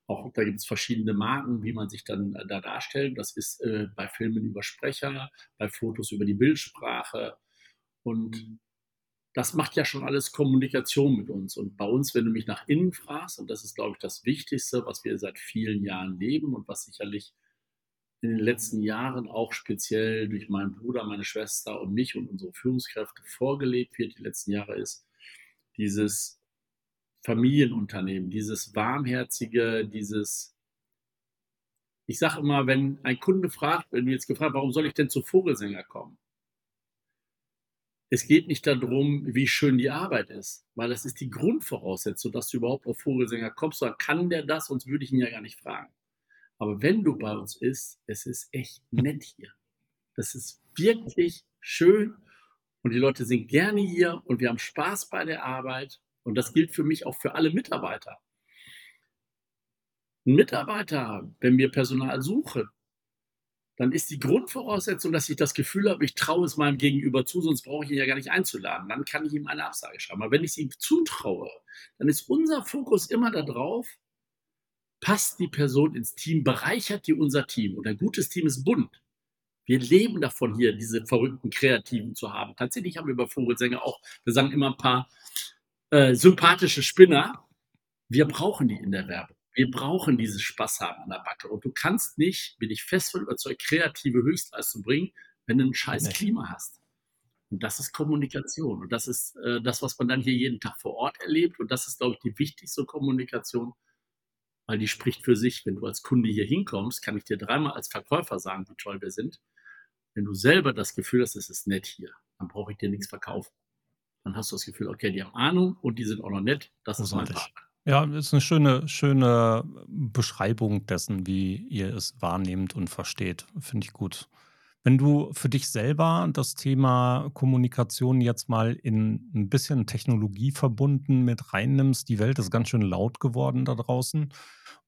Auch da gibt es verschiedene Marken, wie man sich dann äh, da darstellt. Das ist äh, bei Filmen über Sprecher, bei Fotos über die Bildsprache. Und das macht ja schon alles Kommunikation mit uns. Und bei uns, wenn du mich nach innen fragst, und das ist, glaube ich, das Wichtigste, was wir seit vielen Jahren leben und was sicherlich in den letzten Jahren auch speziell durch meinen Bruder, meine Schwester und mich und unsere Führungskräfte vorgelebt wird, die letzten Jahre ist, dieses Familienunternehmen, dieses warmherzige, dieses, ich sage immer, wenn ein Kunde fragt, wenn du jetzt gefragt, warum soll ich denn zu Vogelsänger kommen? Es geht nicht darum, wie schön die Arbeit ist, weil das ist die Grundvoraussetzung, dass du überhaupt auf Vogelsänger kommst. Dann kann der das, sonst würde ich ihn ja gar nicht fragen. Aber wenn du bei uns bist, es ist echt nett hier. Das ist wirklich schön und die Leute sind gerne hier und wir haben Spaß bei der Arbeit und das gilt für mich auch für alle Mitarbeiter. Ein Mitarbeiter, wenn wir Personal suchen, dann ist die Grundvoraussetzung, dass ich das Gefühl habe, ich traue es meinem Gegenüber zu, sonst brauche ich ihn ja gar nicht einzuladen. Dann kann ich ihm eine Absage schreiben. Aber wenn ich es ihm zutraue, dann ist unser Fokus immer darauf, passt die Person ins Team, bereichert die unser Team. Und ein gutes Team ist bunt. Wir leben davon hier, diese verrückten Kreativen zu haben. Tatsächlich haben wir bei Vogelsänger auch, wir sagen immer ein paar äh, sympathische Spinner. Wir brauchen die in der Werbung. Wir brauchen dieses Spaß haben an der Backe. Und du kannst nicht, bin ich fest von überzeugt, kreative Höchstleistung bringen, wenn du ein scheiß Klima hast. Und das ist Kommunikation. Und das ist äh, das, was man dann hier jeden Tag vor Ort erlebt. Und das ist, glaube ich, die wichtigste Kommunikation, weil die spricht für sich. Wenn du als Kunde hier hinkommst, kann ich dir dreimal als Verkäufer sagen, wie toll wir sind. Wenn du selber das Gefühl hast, es ist nett hier, dann brauche ich dir nichts verkaufen dann hast du das Gefühl, okay, die haben Ahnung und die sind auch noch nett. Das ist mein Partner. Ja, ist eine schöne, schöne Beschreibung dessen, wie ihr es wahrnehmt und versteht. Finde ich gut. Wenn du für dich selber das Thema Kommunikation jetzt mal in ein bisschen Technologie verbunden mit reinnimmst, die Welt ist ganz schön laut geworden da draußen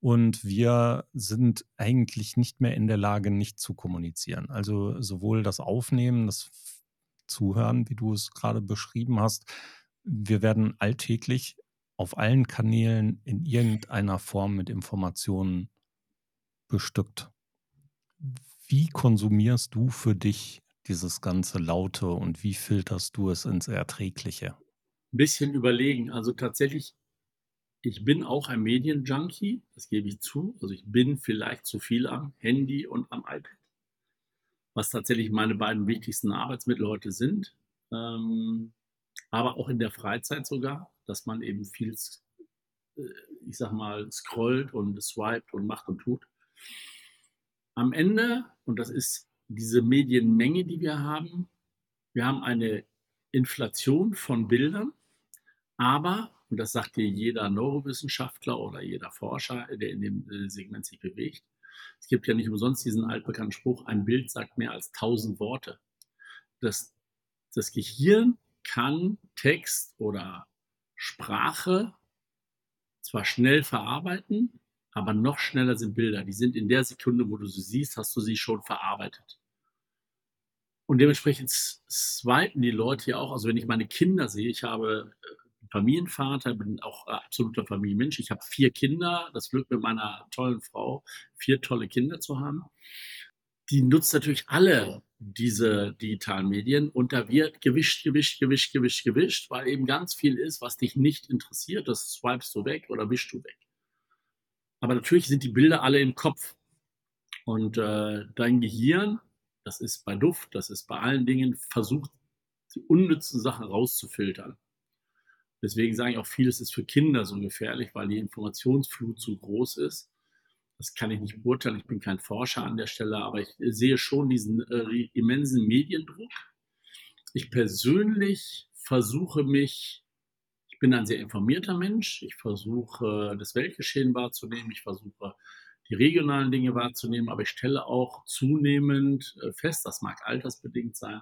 und wir sind eigentlich nicht mehr in der Lage, nicht zu kommunizieren. Also sowohl das Aufnehmen, das zuhören, wie du es gerade beschrieben hast. Wir werden alltäglich auf allen Kanälen in irgendeiner Form mit Informationen bestückt. Wie konsumierst du für dich dieses ganze Laute und wie filterst du es ins Erträgliche? Ein bisschen überlegen. Also tatsächlich, ich bin auch ein Medienjunkie, das gebe ich zu. Also ich bin vielleicht zu viel am Handy und am iPad was tatsächlich meine beiden wichtigsten Arbeitsmittel heute sind. Ähm, aber auch in der Freizeit sogar, dass man eben viel, äh, ich sag mal, scrollt und swiped und macht und tut. Am Ende, und das ist diese Medienmenge, die wir haben, wir haben eine Inflation von Bildern, aber, und das sagt dir jeder Neurowissenschaftler oder jeder Forscher, der in dem äh, Segment sich bewegt, es gibt ja nicht umsonst diesen altbekannten Spruch, ein Bild sagt mehr als tausend Worte. Das, das Gehirn kann Text oder Sprache zwar schnell verarbeiten, aber noch schneller sind Bilder. Die sind in der Sekunde, wo du sie siehst, hast du sie schon verarbeitet. Und dementsprechend swipen die Leute ja auch. Also wenn ich meine Kinder sehe, ich habe äh, Familienvater, bin auch absoluter Familienmensch. Ich habe vier Kinder, das Glück mit meiner tollen Frau, vier tolle Kinder zu haben. Die nutzt natürlich alle diese digitalen Medien und da wird gewischt, gewischt, gewischt, gewischt, gewischt, weil eben ganz viel ist, was dich nicht interessiert. Das swipest du weg oder wischst du weg. Aber natürlich sind die Bilder alle im Kopf. Und äh, dein Gehirn, das ist bei Duft, das ist bei allen Dingen, versucht, die unnützen Sachen rauszufiltern. Deswegen sage ich auch, vieles ist für Kinder so gefährlich, weil die Informationsflut zu groß ist. Das kann ich nicht beurteilen. Ich bin kein Forscher an der Stelle, aber ich sehe schon diesen äh, immensen Mediendruck. Ich persönlich versuche mich, ich bin ein sehr informierter Mensch. Ich versuche das Weltgeschehen wahrzunehmen. Ich versuche die regionalen Dinge wahrzunehmen, aber ich stelle auch zunehmend äh, fest, das mag altersbedingt sein,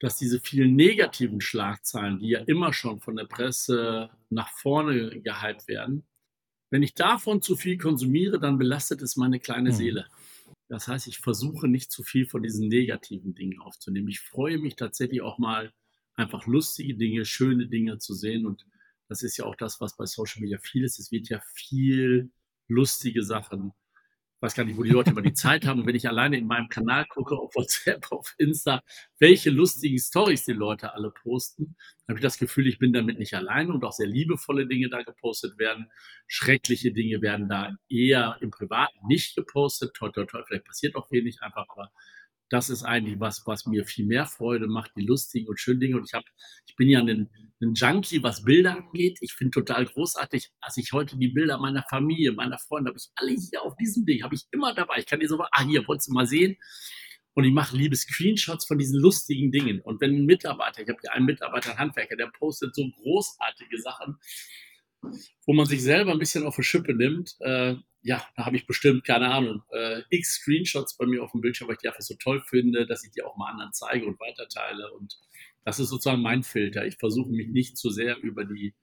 dass diese vielen negativen Schlagzeilen, die ja immer schon von der Presse nach vorne gehypt werden, wenn ich davon zu viel konsumiere, dann belastet es meine kleine mhm. Seele. Das heißt, ich versuche nicht zu viel von diesen negativen Dingen aufzunehmen. Ich freue mich tatsächlich auch mal einfach lustige Dinge, schöne Dinge zu sehen. Und das ist ja auch das, was bei Social Media viel ist. Es wird ja viel lustige Sachen weiß gar nicht, wo die Leute immer die Zeit haben. Und wenn ich alleine in meinem Kanal gucke, auf WhatsApp, [laughs] auf Insta, welche lustigen Stories die Leute alle posten, habe ich das Gefühl, ich bin damit nicht alleine und auch sehr liebevolle Dinge da gepostet werden. Schreckliche Dinge werden da eher im Privaten nicht gepostet. Toi, toi, toi, vielleicht passiert auch wenig einfach, aber das ist eigentlich was, was mir viel mehr Freude macht, die lustigen und schönen Dinge. Und ich habe, ich bin ja ein, ein Junkie, was Bilder angeht. Ich finde total großartig, als ich heute die Bilder meiner Familie, meiner Freunde, habe ich alle hier auf diesem Ding, habe ich immer dabei. Ich kann dir so ah, hier, wolltest du mal sehen? Und ich mache liebe Screenshots von diesen lustigen Dingen. Und wenn ein Mitarbeiter, ich habe ja einen Mitarbeiter, einen Handwerker, der postet so großartige Sachen, wo man sich selber ein bisschen auf die Schippe nimmt, äh, ja, da habe ich bestimmt, keine Ahnung, äh, x Screenshots bei mir auf dem Bildschirm, weil ich die einfach so toll finde, dass ich die auch mal anderen zeige und weiterteile. Und das ist sozusagen mein Filter. Ich versuche mich nicht zu sehr über die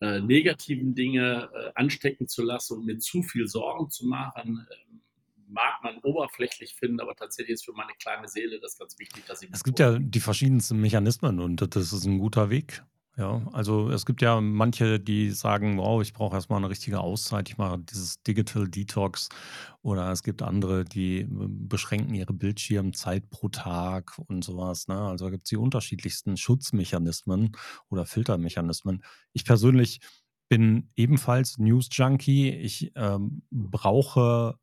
äh, negativen Dinge äh, anstecken zu lassen und mir zu viel Sorgen zu machen. Ähm, mag man oberflächlich finden, aber tatsächlich ist für meine kleine Seele das ganz wichtig, dass ich. Es gibt ja die verschiedensten Mechanismen und das ist ein guter Weg. Ja, also es gibt ja manche, die sagen, wow, ich brauche erstmal eine richtige Auszeit, ich mache dieses Digital Detox. Oder es gibt andere, die äh, beschränken ihre Bildschirmzeit pro Tag und sowas. Ne? Also gibt es die unterschiedlichsten Schutzmechanismen oder Filtermechanismen. Ich persönlich bin ebenfalls News Junkie. Ich ähm, brauche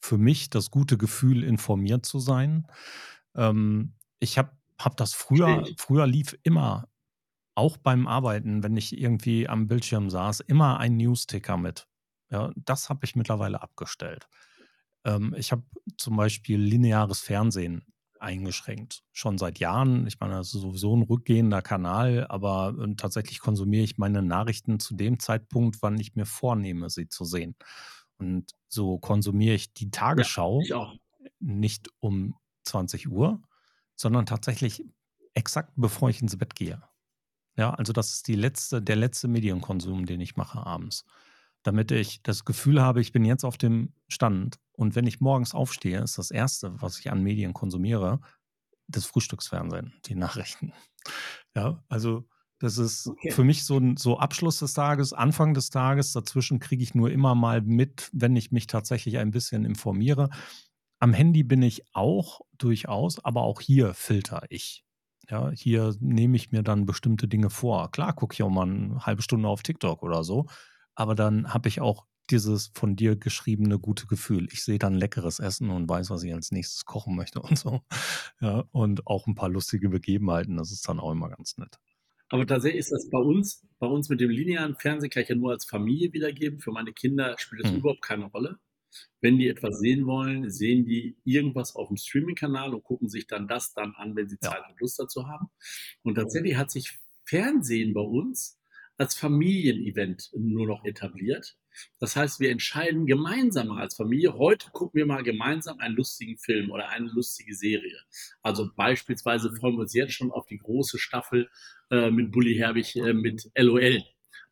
für mich das gute Gefühl, informiert zu sein. Ähm, ich habe hab das früher, früher lief immer auch beim Arbeiten, wenn ich irgendwie am Bildschirm saß, immer ein News-Ticker mit. Ja, das habe ich mittlerweile abgestellt. Ähm, ich habe zum Beispiel lineares Fernsehen eingeschränkt. Schon seit Jahren. Ich meine, das ist sowieso ein rückgehender Kanal, aber äh, tatsächlich konsumiere ich meine Nachrichten zu dem Zeitpunkt, wann ich mir vornehme, sie zu sehen. Und so konsumiere ich die Tagesschau ja, nicht um 20 Uhr, sondern tatsächlich exakt bevor ich ins Bett gehe. Ja, also das ist die letzte, der letzte Medienkonsum, den ich mache abends. Damit ich das Gefühl habe, ich bin jetzt auf dem Stand und wenn ich morgens aufstehe, ist das Erste, was ich an Medien konsumiere, das Frühstücksfernsehen, die Nachrichten. Ja, also das ist okay. für mich so ein so Abschluss des Tages, Anfang des Tages. Dazwischen kriege ich nur immer mal mit, wenn ich mich tatsächlich ein bisschen informiere. Am Handy bin ich auch durchaus, aber auch hier filter ich. Ja, hier nehme ich mir dann bestimmte Dinge vor. Klar gucke ich auch mal eine halbe Stunde auf TikTok oder so, aber dann habe ich auch dieses von dir geschriebene gute Gefühl. Ich sehe dann leckeres Essen und weiß, was ich als nächstes kochen möchte und so. [laughs] Ja, und auch ein paar lustige Begebenheiten, das ist dann auch immer ganz nett. Aber tatsächlich ist das bei uns, bei uns mit dem linearen Fernsehen kann ich ja nur als Familie wiedergeben. Für meine Kinder spielt das hm. überhaupt keine Rolle. Wenn die etwas sehen wollen, sehen die irgendwas auf dem Streaming-Kanal und gucken sich dann das dann an, wenn sie Zeit ja. und Lust dazu haben. Und tatsächlich hat sich Fernsehen bei uns als Familienevent nur noch etabliert. Das heißt, wir entscheiden gemeinsam als Familie, heute gucken wir mal gemeinsam einen lustigen Film oder eine lustige Serie. Also beispielsweise freuen wir uns jetzt schon auf die große Staffel äh, mit Bully Herbig äh, mit LOL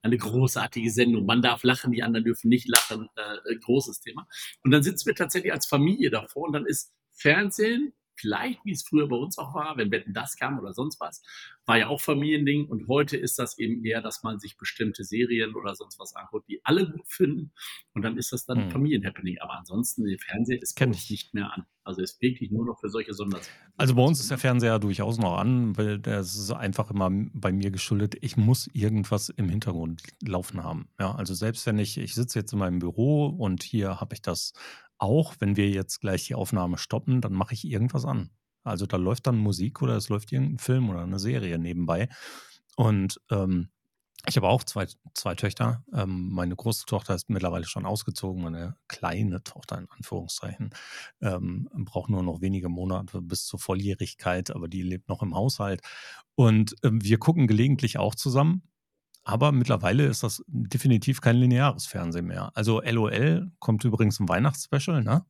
eine großartige Sendung. Man darf lachen, die anderen dürfen nicht lachen. Äh, großes Thema. Und dann sitzen wir tatsächlich als Familie davor und dann ist Fernsehen vielleicht, wie es früher bei uns auch war, wenn Wetten das kam oder sonst was, war ja auch Familiending. Und heute ist das eben eher, dass man sich bestimmte Serien oder sonst was anguckt, die alle gut finden. Und dann ist das dann hm. Familienhappening. Aber ansonsten, der Fernseher ist kenne ich nicht mehr an. Also ist wirklich nur noch für solche Sondersendungen. Also bei uns ist der Fernseher durchaus noch an, weil der ist einfach immer bei mir geschuldet. Ich muss irgendwas im Hintergrund laufen haben. Ja, also selbst wenn ich, ich sitze jetzt in meinem Büro und hier habe ich das auch wenn wir jetzt gleich die Aufnahme stoppen, dann mache ich irgendwas an. Also da läuft dann Musik oder es läuft irgendein Film oder eine Serie nebenbei. Und ähm, ich habe auch zwei, zwei Töchter. Ähm, meine große Tochter ist mittlerweile schon ausgezogen. Meine kleine Tochter in Anführungszeichen ähm, braucht nur noch wenige Monate bis zur Volljährigkeit, aber die lebt noch im Haushalt. Und ähm, wir gucken gelegentlich auch zusammen. Aber mittlerweile ist das definitiv kein lineares Fernsehen mehr. Also LOL kommt übrigens ein Weihnachtsspecial, ne?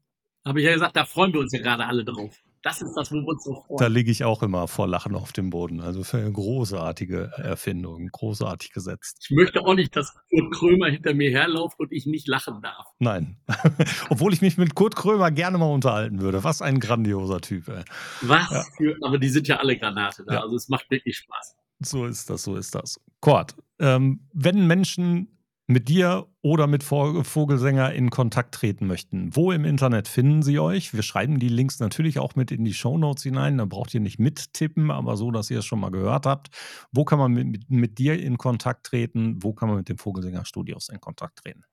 Habe ich ja gesagt, da freuen wir uns ja gerade alle drauf. Das ist das, wo wir uns so freuen. Da liege ich auch immer vor Lachen auf dem Boden. Also für eine großartige Erfindung, großartig gesetzt. Ich möchte auch nicht, dass Kurt Krömer hinter mir herläuft und ich nicht lachen darf. Nein. [laughs] Obwohl ich mich mit Kurt Krömer gerne mal unterhalten würde. Was ein grandioser Typ. Ey. Was ja. für, aber die sind ja alle Granate da. Ja. Also es macht wirklich Spaß. So ist das, so ist das. Kurt, ähm, wenn Menschen mit dir oder mit Vogelsänger in Kontakt treten möchten, wo im Internet finden sie euch? Wir schreiben die Links natürlich auch mit in die Show Notes hinein. Da braucht ihr nicht mittippen, aber so, dass ihr es schon mal gehört habt. Wo kann man mit, mit, mit dir in Kontakt treten? Wo kann man mit dem Vogelsänger Studios in Kontakt treten?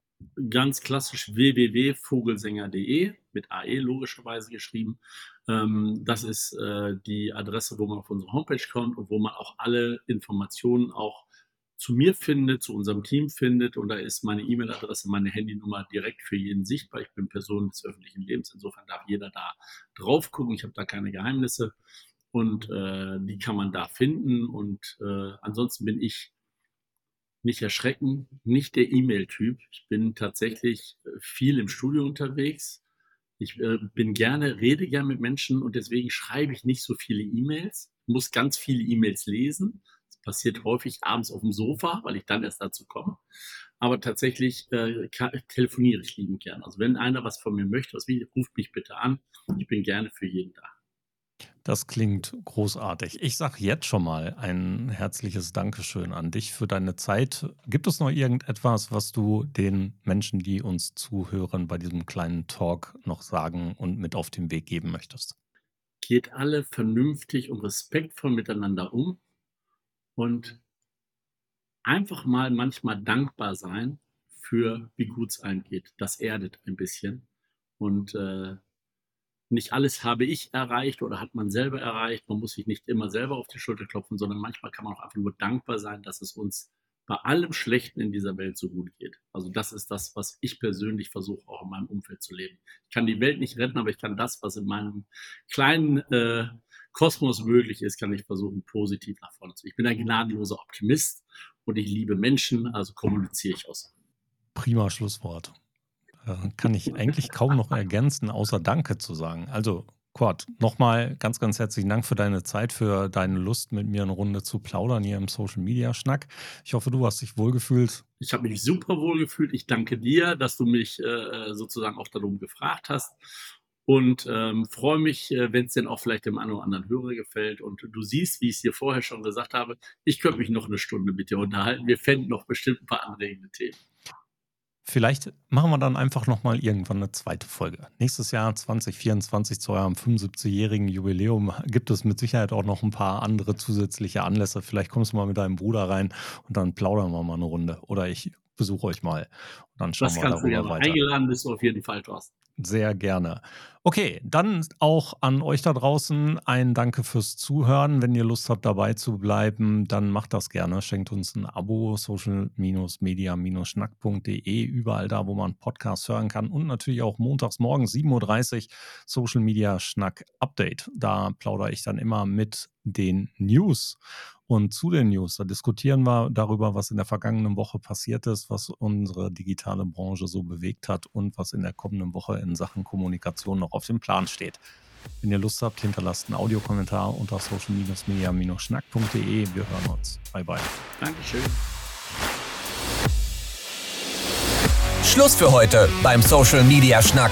Ganz klassisch www.vogelsänger.de mit AE logischerweise geschrieben. Ähm, das ist äh, die Adresse, wo man auf unsere Homepage kommt und wo man auch alle Informationen auch zu mir findet, zu unserem Team findet. Und da ist meine E-Mail-Adresse, meine Handynummer direkt für jeden sichtbar. Ich bin Person des öffentlichen Lebens. Insofern darf jeder da drauf gucken. Ich habe da keine Geheimnisse. Und äh, die kann man da finden. Und äh, ansonsten bin ich nicht erschrecken, nicht der E-Mail-Typ. Ich bin tatsächlich äh, viel im Studio unterwegs. Ich äh, bin gerne, rede gerne mit Menschen und deswegen schreibe ich nicht so viele E-Mails, muss ganz viele E-Mails lesen passiert häufig abends auf dem Sofa, weil ich dann erst dazu komme. Aber tatsächlich äh, telefoniere ich liebend gern. Also wenn einer was von mir möchte, was will, ruft mich bitte an. Ich bin gerne für jeden da. Das klingt großartig. Ich sage jetzt schon mal ein herzliches Dankeschön an dich für deine Zeit. Gibt es noch irgendetwas, was du den Menschen, die uns zuhören, bei diesem kleinen Talk noch sagen und mit auf den Weg geben möchtest? Geht alle vernünftig und respektvoll miteinander um und einfach mal manchmal dankbar sein für wie gut es einem geht. Das erdet ein bisschen. Und äh, nicht alles habe ich erreicht oder hat man selber erreicht. Man muss sich nicht immer selber auf die Schulter klopfen, sondern manchmal kann man auch einfach nur dankbar sein, dass es uns bei allem Schlechten in dieser Welt so gut geht. Also das ist das, was ich persönlich versuche auch in meinem Umfeld zu leben. Ich kann die Welt nicht retten, aber ich kann das, was in meinem kleinen äh, Kosmos möglich ist, kann ich versuchen, positiv nach vorne zu. Ich bin ein gnadenloser Optimist und ich liebe Menschen, also kommuniziere ich aus. Prima Schlusswort. Äh, kann ich eigentlich kaum noch ergänzen, außer Danke zu sagen. Also, Quad, nochmal ganz, ganz herzlichen Dank für deine Zeit, für deine Lust, mit mir eine Runde zu plaudern hier im Social Media Schnack. Ich hoffe, du hast dich wohlgefühlt. Ich habe mich super wohlgefühlt. Ich danke dir, dass du mich äh, sozusagen auch darum gefragt hast und ähm, freue mich, äh, wenn es denn auch vielleicht dem einen oder anderen Hörer gefällt. Und du siehst, wie ich es dir vorher schon gesagt habe, ich könnte mich noch eine Stunde mit dir unterhalten. Wir fänden noch bestimmt ein paar anregende Themen. Vielleicht machen wir dann einfach nochmal irgendwann eine zweite Folge. Nächstes Jahr 2024 zu eurem 75-jährigen Jubiläum gibt es mit Sicherheit auch noch ein paar andere zusätzliche Anlässe. Vielleicht kommst du mal mit deinem Bruder rein und dann plaudern wir mal eine Runde. Oder ich besuche euch mal. Und dann schauen das wir darüber ja weiter. Eingeladen bist du auf jeden Fall, Thorsten. Sehr gerne. Okay, dann auch an euch da draußen ein Danke fürs Zuhören. Wenn ihr Lust habt, dabei zu bleiben, dann macht das gerne. Schenkt uns ein Abo, social-media-schnack.de, überall da, wo man Podcasts hören kann. Und natürlich auch montags morgens 7.30 Uhr Social Media Schnack Update. Da plaudere ich dann immer mit den News. Und zu den News, da diskutieren wir darüber, was in der vergangenen Woche passiert ist, was unsere digitale Branche so bewegt hat und was in der kommenden Woche in Sachen Kommunikation noch auf dem Plan steht. Wenn ihr Lust habt, hinterlasst einen Audiokommentar unter social-media-schnack.de. Wir hören uns. Bye bye. Dankeschön. Schluss für heute beim Social Media Schnack.